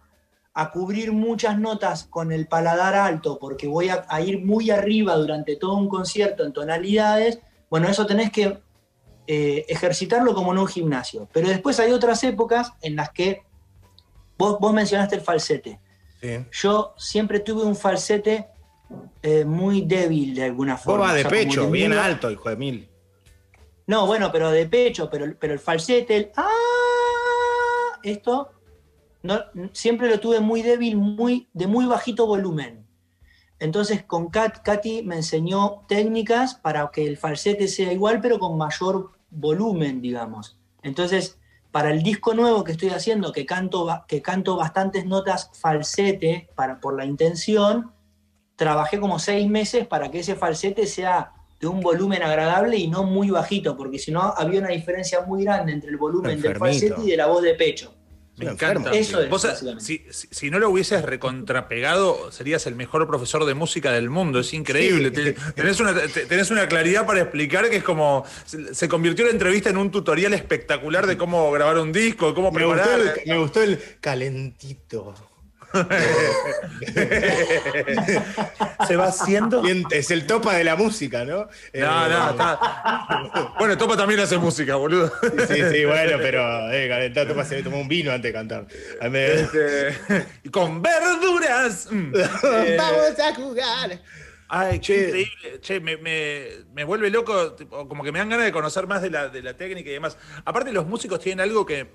a cubrir muchas notas con el paladar alto, porque voy a, a ir muy arriba durante todo un concierto en tonalidades, bueno, eso tenés que eh, ejercitarlo como en un gimnasio. Pero después hay otras épocas en las que vos, vos mencionaste el falsete. Sí. Yo siempre tuve un falsete eh, muy débil de alguna forma. O de sea, pecho, bien alto, hijo de mil. No, bueno, pero de pecho, pero, pero el falsete, el ah, esto no, siempre lo tuve muy débil, muy, de muy bajito volumen. Entonces con Kat, Katy me enseñó técnicas para que el falsete sea igual, pero con mayor volumen, digamos. Entonces, para el disco nuevo que estoy haciendo, que canto, que canto bastantes notas falsete para, por la intención, trabajé como seis meses para que ese falsete sea de un volumen agradable y no muy bajito, porque si no había una diferencia muy grande entre el volumen del falsete y de la voz de pecho. Me encanta. enfermo. Eso es, Vos, básicamente. si, si- no lo hubieses recontrapegado, serías el mejor profesor de música del mundo. Es increíble. Sí. Te- tenés, una, te- tenés una claridad para explicar que es como. Se, convirtió la entrevista en un tutorial espectacular de cómo grabar un disco, de cómo Me gustó, preparar. el, me gustó el calentito. [LAUGHS] Se va haciendo. Es el topa de la música, ¿no? Eh, No, no, está. Bueno, Topa también hace música, boludo. Sí, sí, bueno, pero eh, topa se tomó un vino antes de cantar. Mí- Este, y con verduras. Mm. Eh, Vamos a jugar. Ay, Che. qué increíble. Che, me, me- me vuelve loco, tipo, como que me dan ganas de conocer más de la, de la técnica y demás. Aparte, los músicos tienen algo que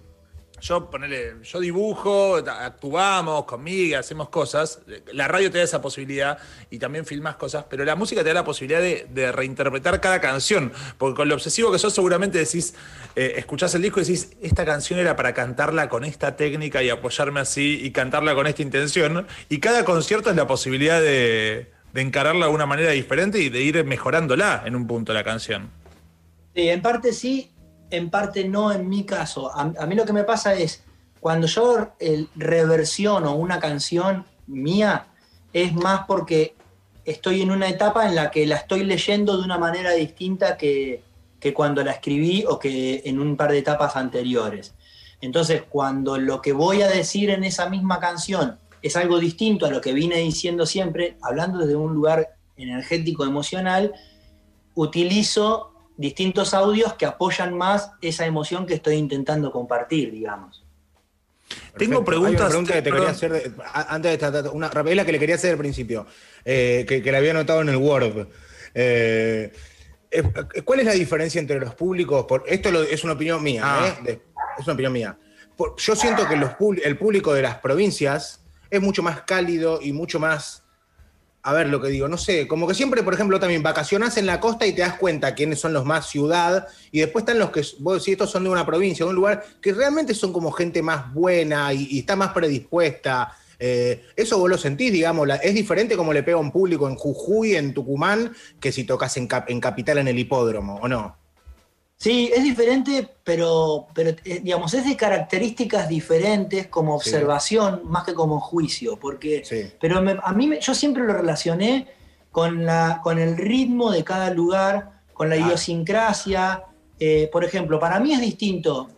yo, ponele, yo dibujo, actuamos conmigo, hacemos cosas. La radio te da esa posibilidad y también filmas cosas, pero la música te da la posibilidad de, de reinterpretar cada canción. Porque con lo obsesivo que sos, seguramente decís, eh, escuchás el disco y decís, esta canción era para cantarla con esta técnica y apoyarme así y cantarla con esta intención. Y cada concierto es la posibilidad de, de encararla de una manera diferente y de ir mejorándola en un punto la canción. Sí, en parte sí, en parte no en mi caso. A, mí lo que me pasa es, cuando yo el, reversiono una canción mía, es más porque estoy en una etapa en la que la estoy leyendo de una manera distinta que, que cuando la escribí o que en un par de etapas anteriores. Entonces, cuando lo que voy a decir en esa misma canción es algo distinto a lo que vine diciendo siempre, hablando desde un lugar energético, emocional, utilizo distintos audios que apoyan más esa emoción que estoy intentando compartir, digamos. Tengo preguntas. una pregunta que te quería hacer antes de esta, una la que le quería hacer al principio, eh, que, la había notado en el Word. Eh, eh, ¿Cuál es la diferencia entre los públicos? esto es una opinión mía, ah. es una opinión mía. yo siento que el público de las provincias es mucho más cálido y mucho más a ver lo que digo, no sé, como que siempre, por ejemplo, también vacacionás en la costa y te das cuenta quiénes son los más ciudad, y después están los que, vos decís, estos son de una provincia, de un lugar, que realmente son como gente más buena y, está más predispuesta. Eh, eso vos lo sentís, digamos, es diferente como le pega a un público en Jujuy, en Tucumán, que si tocas en, en Capital en el hipódromo, ¿o no? Sí, es diferente, pero, pero eh, digamos, es de características diferentes como observación más que como juicio, porque, pero a mí yo siempre lo relacioné con, la, con el ritmo de cada lugar, con la idiosincrasia. Eh, por ejemplo, para mí es distinto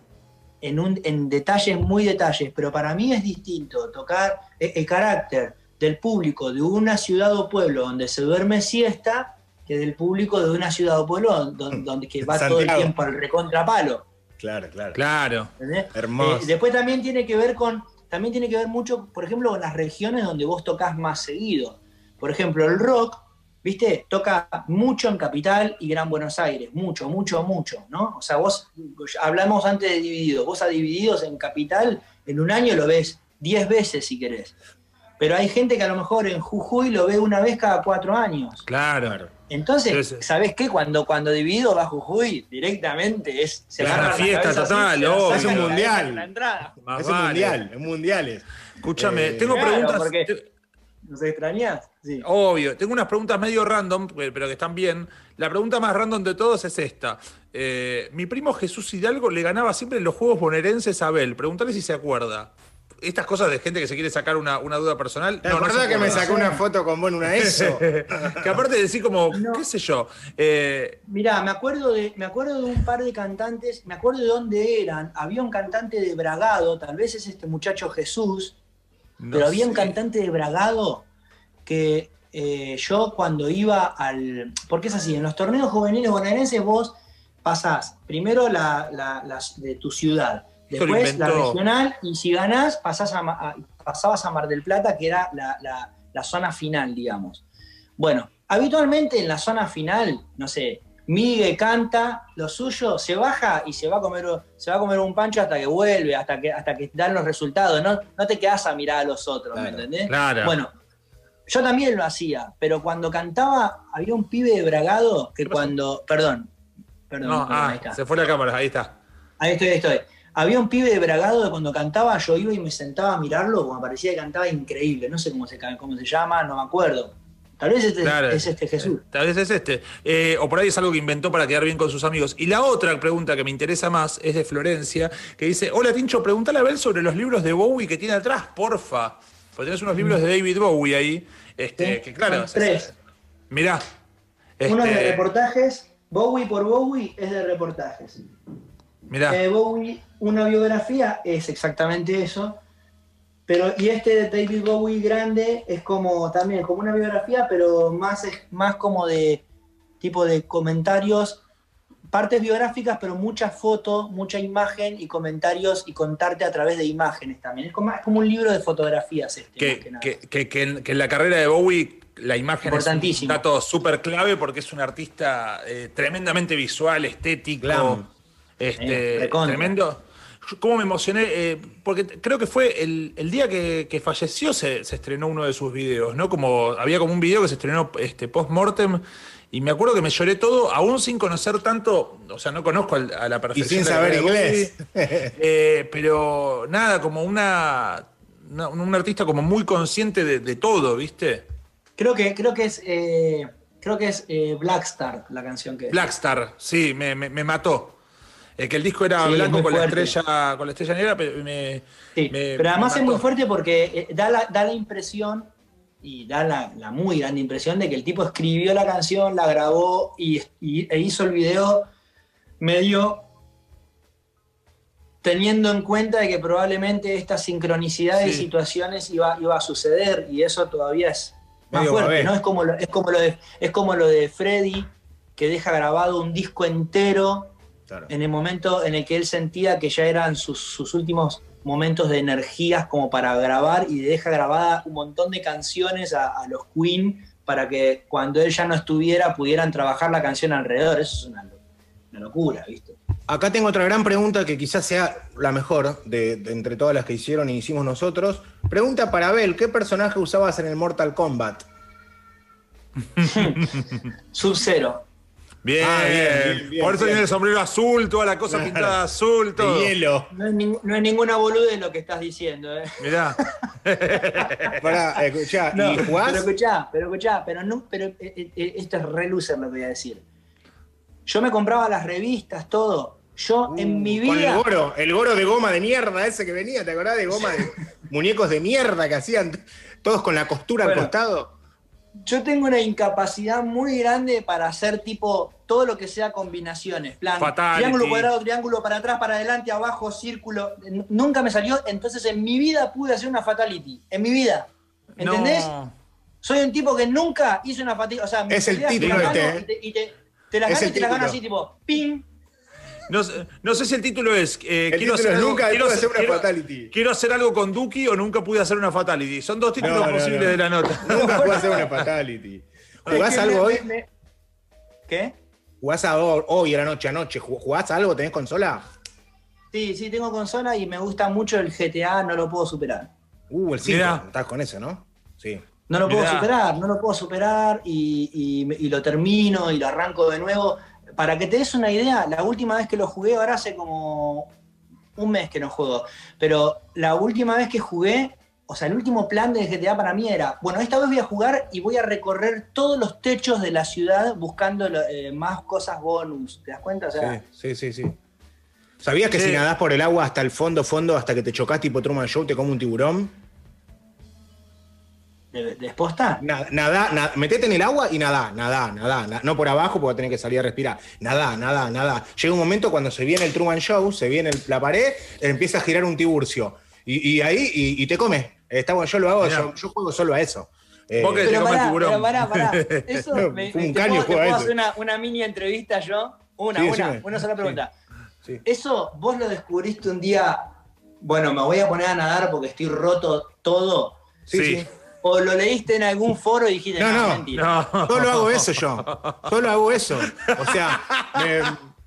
en, un, en detalles, muy detalles, pero para mí es distinto tocar el, el carácter del público de una ciudad o pueblo donde se duerme siesta que del público de una ciudad o pueblo donde, que va todo el tiempo al recontrapalo. Claro, claro. Claro. Hermoso. Eh, después también tiene que ver con, también tiene que ver mucho, por ejemplo, con las regiones donde vos tocas más seguido. Por ejemplo, el rock, ¿viste? Toca mucho en Capital y Gran Buenos Aires, mucho, mucho, mucho, ¿no? O sea, vos, hablamos antes de Divididos, vos a Divididos en Capital, en un año lo ves 10 veces si querés. Pero hay gente que a lo mejor en Jujuy lo ve una vez cada cuatro años. Claro. Entonces, ¿sabes qué? Cuando, cuando divido va Jujuy, directamente es. Se es una fiesta total, Es un mundial. La entrada. es un mundial, es mundiales. Escúchame, eh, tengo preguntas. ¿Nos extrañas? Sí. Obvio. Tengo unas preguntas medio random, pero que están bien. La pregunta más random de todos es esta. Eh, mi primo Jesús Hidalgo le ganaba siempre en los Juegos Bonaerenses a Abel. Preguntale si se acuerda estas cosas de gente que se quiere sacar una, duda personal. La verdad que me sacó una foto con vos una [LAUGHS] ESO. que aparte de decir como, qué sé yo. Eh... Mirá, me acuerdo, de, me acuerdo de un par de cantantes, me acuerdo de dónde eran. Había un cantante de Bragado, tal vez es este muchacho Jesús, pero había un cantante de Bragado que eh, yo cuando iba al... Porque es así, en los torneos juveniles bonaerenses vos pasás primero la, de tu ciudad Después la regional, y si ganás, pasás a, pasabas a Mar del Plata, que era la, zona final, digamos. Bueno, habitualmente en la zona final, no sé, Miguel canta lo suyo, se baja y se va a comer, se va a comer un pancho hasta que vuelve, hasta que, hasta que dan los resultados. No, no te quedas a mirar a los otros, ¿me entendés? Claro. Bueno, yo también lo hacía, pero cuando cantaba, había un pibe de Bragado que cuando. Perdón, perdón. No, ah, se fue la cámara, ahí está. Ahí estoy, ahí estoy. Había un pibe de Bragado que cuando cantaba yo iba y me sentaba a mirarlo, como parecía que cantaba increíble. No sé cómo se, cómo se llama, no me acuerdo. Tal vez este, es este Jesús. Tal vez es este. Eh, o por ahí es algo que inventó para quedar bien con sus amigos. Y la otra pregunta que me interesa más es de Florencia, que dice, hola Tincho, pregúntale a Bel sobre los libros de Bowie que tiene atrás, porfa. Porque tenés unos libros de David Bowie ahí. Este, que claro. tres. mirá. Uno de este, reportajes, Bowie por Bowie es de reportajes. Mirá. Eh, Bowie, una biografía es exactamente eso. Pero, y este de David Bowie grande es como también como una biografía, pero más, más como de tipo de comentarios, partes biográficas, pero mucha foto, mucha imagen y comentarios y contarte a través de imágenes también. Es como, es como un libro de fotografías este. Que, que, que, en, la carrera de Bowie la imagen es un dato súper clave porque es un artista eh, tremendamente visual, estético. Este, tremendo. ¿Cómo me emocioné? Eh, porque creo que fue el, día que, falleció se, estrenó uno de sus videos, ¿no? Como había como un video que se estrenó este, post-mortem y me acuerdo que me lloré todo, aún sin conocer tanto, o sea, no conozco a, la perfección. Y sin saber inglés. [LAUGHS] Eh, pero nada, como una, un artista como muy consciente de, todo, ¿viste? Creo que, creo que es, eh, creo que es eh, Blackstar la canción que. Blackstar, sí, me, me, me mató. Eh, que el disco era Sí, blanco con la, estrella, con la estrella negra, pero me. Sí, me- pero además me es muy fuerte porque eh, da la, da la impresión y da la, la muy grande impresión de que el tipo escribió la canción, la grabó y, y- e hizo el video medio teniendo en cuenta de que probablemente esta sincronicidad de Sí. situaciones iba, iba a suceder y eso todavía es más Medio fuerte. ¿no? Es como, lo, es, como lo de, es como lo de Freddy, que deja grabado un disco entero Claro. en el momento en el que él sentía que ya eran sus, sus últimos momentos de energías como para grabar y deja grabada un montón de canciones a, a los Queen para que cuando él ya no estuviera pudieran trabajar la canción alrededor. Eso es una, lo- una locura, ¿viste? Acá tengo otra gran pregunta que quizás sea la mejor de, de entre todas las que hicieron y hicimos nosotros. Pregunta para Abel, ¿qué personaje usabas en el Mortal Kombat? [LAUGHS] Sub-Zero. Bien, Ah, bien, bien, bien, por eso bien. tiene el sombrero azul, toda la cosa Claro. pintada azul, todo. De hielo. No es, ning- no es ninguna bolude lo que estás diciendo, ¿eh? Mirá. [LAUGHS] Pará, escuchá, No, ¿y jugás? Pero escuchá, pero escuchá, pero no, pero eh, eh, eh, esto es re loser lo que voy a decir. Yo me compraba las revistas, todo. Yo en mi Uh, Con el vida. goro, el goro de goma de mierda ese que venía, ¿te acordás de goma de [LAUGHS] muñecos de mierda que hacían todos con la costura Bueno. al costado? Yo tengo una incapacidad muy grande para hacer tipo todo lo que sea combinaciones. Plan, Fatality. triángulo cuadrado, triángulo para atrás, para adelante, abajo, círculo. Nunca me salió, entonces en mi vida pude hacer una fatality. En mi vida. ¿Entendés? No. Soy un tipo que nunca hizo una fatality. O sea, Es el te título las este, gano y te, y te- te las Es gano y te las gano así, tipo, ping. No, sé- no sé si el título es. eh, El quiero título hacer es algo- Nunca quiero hacer- hacer una quiero- fatality. Quiero hacer algo con Duki o nunca pude hacer una fatality. Son dos títulos No, no, posibles no. de la nota. [LAUGHS] Nunca pude hacer una fatality. [LAUGHS] ¿Jugás algo hoy? ¿Qué? ¿Jugás a ho- hoy, a la noche, anoche? ¿Jugás algo? ¿Tenés consola? Sí, sí, tengo consola y me gusta mucho el GTA, no lo puedo superar. Uh, el 5. Mirá. Estás con eso, ¿no? Sí. No lo puedo Mirá. superar, no lo puedo superar y, y y lo termino y lo arranco de nuevo. Para que te des una idea, la última vez que lo jugué, ahora hace como un mes que no juego, pero la última vez que jugué, o sea, el último plan de GTA para mí era, bueno, esta vez voy a jugar y voy a recorrer todos los techos de la ciudad buscando eh, más cosas bonus. ¿Te das cuenta? O sea, Sí, sí, sí. sí. ¿Sabías que Sí. si nadás por el agua hasta el fondo, fondo, hasta que te chocás tipo Truman Show, te come un tiburón? De. Nada, nadá, na- metete en el agua y nadá, nadá, nadá, na- no por abajo porque tenés que salir a respirar. Nadá, nadá, nadá. Llega un momento cuando se viene el Truman Show, se viene el- la pared, empieza a girar un tiburcio. Y, y ahí, y, y te come. Está bueno, yo lo hago, yo, yo juego solo a eso. Eh, Vos que- te Pero el pará, tiburón. pero pará, pará. [LAUGHS] Eso No, me, un me- te caño puedo, te puedo hacer una, una mini entrevista yo. Una, Sí, una, decime. una sola pregunta. Sí. Eso vos lo descubriste un día, bueno, me voy a poner a nadar porque estoy roto todo. sí, Sí. O lo leíste en algún foro y dijiste, No, no, mentira. No. Solo hago eso yo. Solo hago eso. O sea, me,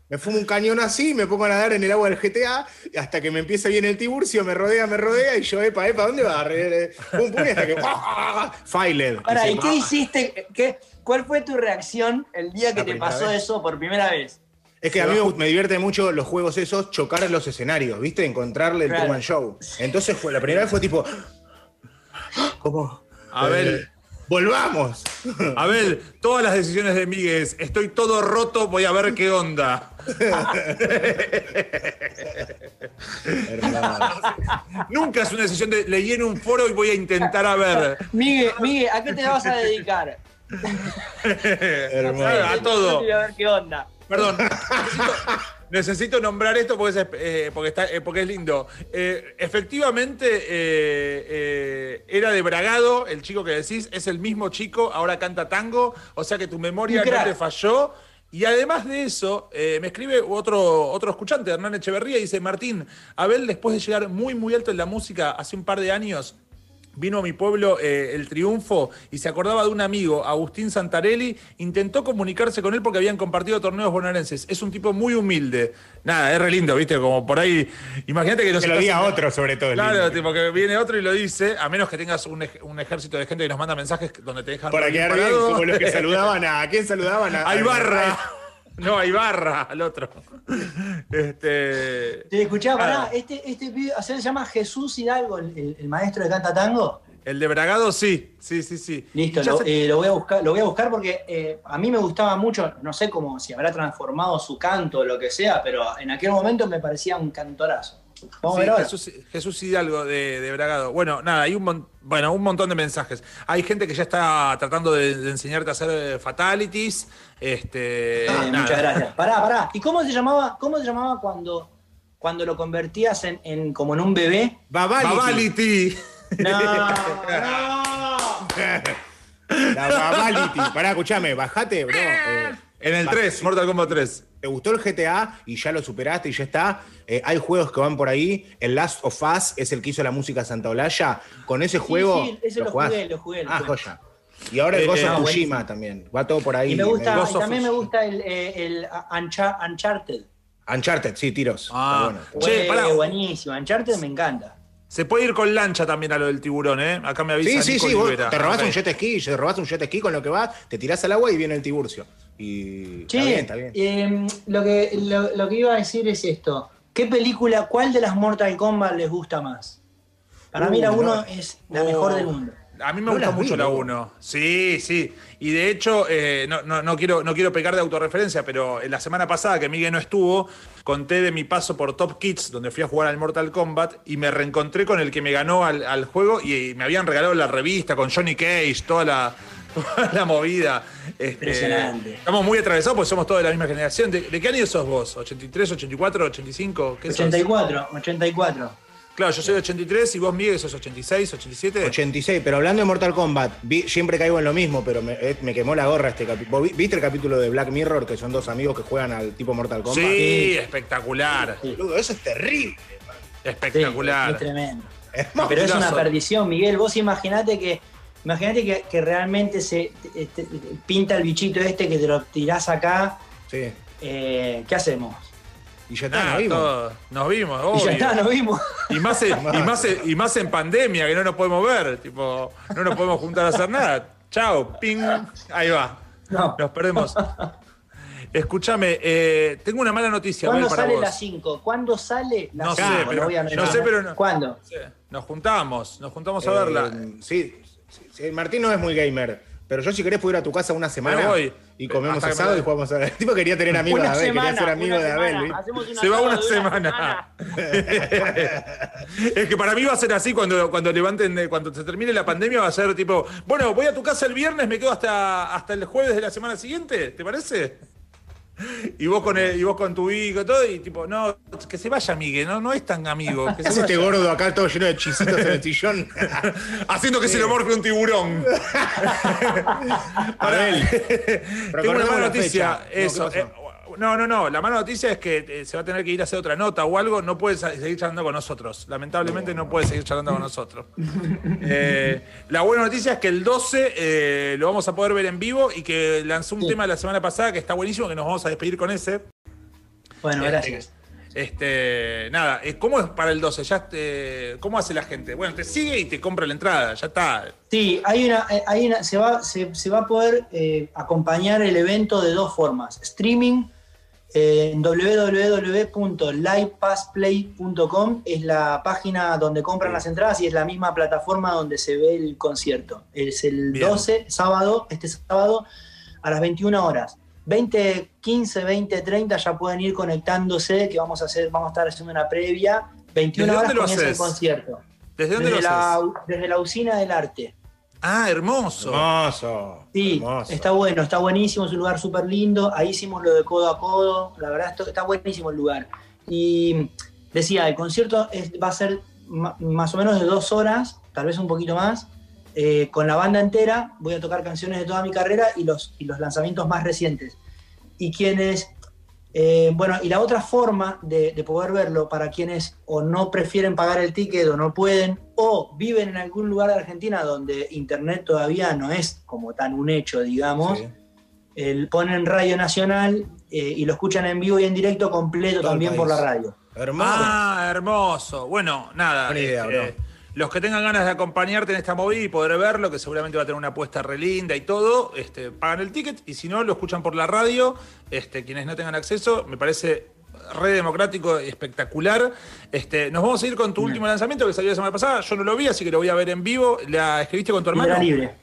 me fumo un cañón así, me pongo a nadar en el agua del GTA, hasta que me empieza bien el tiburcio, me rodea, me rodea, y yo, epa, epa, ¿dónde va? Pum, pum, y hasta que. Filed. Pará, Y ¿y se- qué hiciste? ¿Qué, ¿Cuál fue tu reacción el día que te pasó vez. eso por primera vez? Es que a mí me, me divierte mucho los juegos esos, chocar en los escenarios, ¿viste? Encontrarle el Claro. Truman Show. Entonces fue, la primera vez fue tipo. [GASPS] ¿Cómo? A ver. Eh, volvamos. [LAUGHS] A ver, todas las decisiones de Miguel, estoy todo roto, voy a ver qué onda. [LAUGHS] Hermano. Nunca es una decisión de leí en un foro y voy a intentar a ver. Miguel, Miguel, ¿a qué te vas a dedicar? [LAUGHS] Hermano. A todo. Voy a ver qué onda. Perdón, necesito, nombrar esto porque es, eh, porque está, eh, porque es lindo. Eh, efectivamente, era de Bragado, el chico que decís, es el mismo chico, ahora canta tango, o sea que tu memoria no te falló. Y además de eso, eh, me escribe otro, otro escuchante, Hernán Echeverría, y dice, Martín, Abel, después de llegar muy, muy alto en la música hace un par de años, Vino a mi pueblo eh, el triunfo y se acordaba de un amigo, Agustín Santarelli. Intentó comunicarse con él porque habían compartido torneos bonaerenses. Es un tipo muy humilde. Nada, es re lindo, ¿viste? Como por ahí. Imagínate que nos Que lo diga otro, sobre todo. Claro, lindo. tipo que viene otro y lo dice, a menos que tengas un, ej- un ejército de gente que nos manda mensajes donde te dejan. Para quedar bien, como los que [LAUGHS] saludaban a. ¿A quién saludaban? A, A Ibarra. No, a Ibarra, al otro. Este. Te escuchaba, pará, este, este pibe, o sea, se llama Jesús Hidalgo, el, el- el maestro de canta tango. El de Bragado sí, sí, sí, sí. Listo, Ya lo, se- eh, lo voy a buscar, lo voy a buscar porque eh, a mí me gustaba mucho, no sé cómo si habrá transformado su canto o lo que sea, pero en aquel momento me parecía un cantorazo. Vamos Sí, a ver ahora. Jesús, Jesús Hidalgo de, de Bragado. Bueno, nada, hay un, mon- bueno, un montón de mensajes. Hay gente que ya está tratando de, de enseñarte a hacer eh, fatalities. Este, Ah, nada. muchas gracias. Pará, pará. ¿Y cómo se llamaba, cómo se llamaba cuando, cuando lo convertías en, en- como en un bebé? Babality. Babality. [LAUGHS] No, [LAUGHS] no. La Babality. Pará, escuchame, bajate, bro. Eh, En el 3, Mortal Kombat 3. ¿Te gustó el GTA y ya lo superaste y ya está? Eh, hay juegos que van por ahí. El Last of Us es el que hizo la música Santa Olalla. Con ese juego. sí, ese lo jugué, lo jugué, lo ah, jugué. joya. Y ahora el Eh, Ghost eh, of ah, Tsushima también. Va todo por ahí. Y me gusta, y también me gusta el, eh, el Uncha- Uncharted. Uncharted, sí, tiros. Ah. Bueno. Che, pará. buenísimo. Uncharted me encanta. Se puede ir con lancha también a lo del tiburón, ¿eh? Acá me avisa Sí, sí, Nico sí. vos te robás un jet ski, te robás un jet ski con lo que vas, te tirás al agua y viene el tiburcio. Y Che, está bien, está bien. eh, lo, que, lo, lo que iba a decir es esto. ¿Qué película, cuál de las Mortal Kombat les gusta más? Para mí la Uh, 1 no. es la mejor del mundo. A mí me No gusta vi, mucho la loco. 1. Sí, sí. Y de hecho, eh, no, no- no quiero, no quiero pecar de autorreferencia, pero en la semana pasada que Miguel no estuvo, conté de mi paso por Top Kids, donde fui a jugar al Mortal Kombat, y me reencontré con el que me ganó al, al juego y, me habían regalado la revista con Johnny Cage, toda la, toda [LAUGHS] la movida. Este, Impresionante. Estamos muy atravesados porque somos todos de la misma generación. ¿De, de qué año sos vos? ¿83, 84, 85? ¿Qué sos? 84, 84. Claro, yo soy de 83 y vos, Miguel, sos 86, 87. 86, pero hablando de Mortal Kombat, vi- siempre caigo en lo mismo, pero me, eh, me quemó la gorra este capítulo. ¿Viste el capítulo de Black Mirror, que son dos amigos que juegan al tipo Mortal Kombat? Sí, espectacular. Eso es terrible. Sí, Espectacular. es tremendo. Es Pero es una perdición, Miguel. Vos imaginate que imaginate que, que realmente se pinta el bichito este que te lo tirás acá. Sí. eh, ¿Qué hacemos? Y ya está, Ah, ¿no vimos? todo. Nos vimos, Y ya está, nos vimos. Y más, en, y, más en, y más en pandemia, que no nos podemos ver. Tipo, no nos podemos juntar a hacer nada. Chao, ping. Ahí va. No. Nos perdemos. Escúchame, eh, tengo una mala noticia Abel, ¿Cuándo para sale vos. las 5? ¿Cuándo sale No 5? sé, pero- no sé, pero no- ¿Cuándo? Nos juntamos, nos juntamos a Eh, verla. sí, Martín no es muy gamer, pero yo si querés puedo ir a tu casa una semana voy. y comemos asado y jugamos a El [LAUGHS] tipo quería tener amigos de Abel, semana, quería ser amigo de Abel. semana. Se va una de semana. [LAUGHS] es que para mí va a ser así cuando, cuando levanten, cuando se termine la pandemia, va a ser tipo, bueno, voy a tu casa el viernes, me quedo hasta, hasta el jueves de la semana siguiente, ¿te parece? Y vos con el- y vos con tu hijo, todo, y tipo, no, que se vaya Miguel, no, no es tan amigo. Que ¿Qué se hace este gordo acá todo lleno de chisitos en el sillón? [LAUGHS] Haciendo que se lo morfe un tiburón. [LAUGHS] Abel. Tengo una mala la noticia. No, no, no, no. La mala noticia es que eh, se va a tener que ir a hacer otra nota o algo. No puede seguir charlando con nosotros. Lamentablemente no puede seguir charlando con nosotros. [LAUGHS] Eh, la buena noticia es que el 12 eh, lo vamos a poder ver en vivo y que lanzó un tema la semana pasada que está buenísimo, que nos vamos a despedir con ese. Bueno, gracias. Este, nada, ¿cómo es para el 12? Ya, eh, ¿Cómo hace la gente? Bueno, te sigue y te compra la entrada, ya está. Sí, hay una, hay una, se, va, se, se va a poder eh, acompañar el evento de dos formas. Streaming en www.livepassplay.com es la página donde compran las entradas y es la misma plataforma donde se ve el concierto. Es el Bien. 12, sábado, este sábado, a las 21 horas. 20, 15, 20, 30 ya pueden ir conectándose, que vamos a hacer, vamos a estar haciendo una previa. 21 ¿Desde horas comienza el concierto. ¿Desde dónde Desde lo la, haces? desde la usina del arte. Ah, hermoso. Hermoso. Sí, hermoso. está bueno, está buenísimo, es un lugar súper lindo. Ahí hicimos lo de codo a codo, la verdad está buenísimo el lugar. Y decía, el concierto es- va a ser más o menos de dos horas, tal vez un poquito más, eh, con la banda entera. Voy a tocar canciones de toda mi carrera y los, y los lanzamientos más recientes. Y quienes, eh, bueno, y la otra forma de, de poder verlo para quienes o no prefieren pagar el ticket o no pueden, o viven en algún lugar de Argentina donde internet todavía no es como tan un hecho, digamos, Sí. el, ponen Radio Nacional eh, y lo escuchan en vivo y en directo completo Todo también por la radio. Hermoso. Ah, hermoso. Bueno, nada. Buena idea, este, bro. los que tengan ganas de acompañarte en esta movida y poder verlo, que seguramente va a tener una apuesta re linda y todo, este, pagan el ticket y si no, lo escuchan por la radio. Este, quienes no tengan acceso, me parece re democrático, espectacular. Este, nos vamos a ir con tu último lanzamiento que salió la semana pasada. Yo no lo vi, así que lo voy a ver en vivo. ¿La escribiste con tu hermano? Era libre.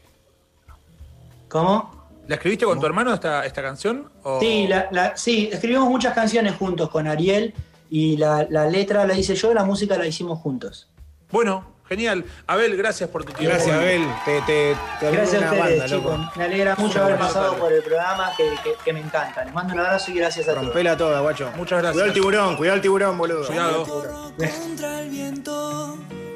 ¿Cómo? ¿La escribiste con tu hermano esta, esta canción? o- Sí, la- la- sí, escribimos muchas canciones juntos con Ariel y la, la letra la hice yo, la música la hicimos juntos. Bueno, genial. Abel, gracias por tu tiempo. Gracias, Abel. Te, te, te Gracias a ustedes, banda, loco. chicos. Me alegra mucho haber pasado por el programa que, que- que me encanta. Les mando un abrazo y gracias a todos. Rompela toda, guacho. Muchas gracias. Cuidado el tiburón, cuidado el tiburón, boludo. Cuidado. contra el viento.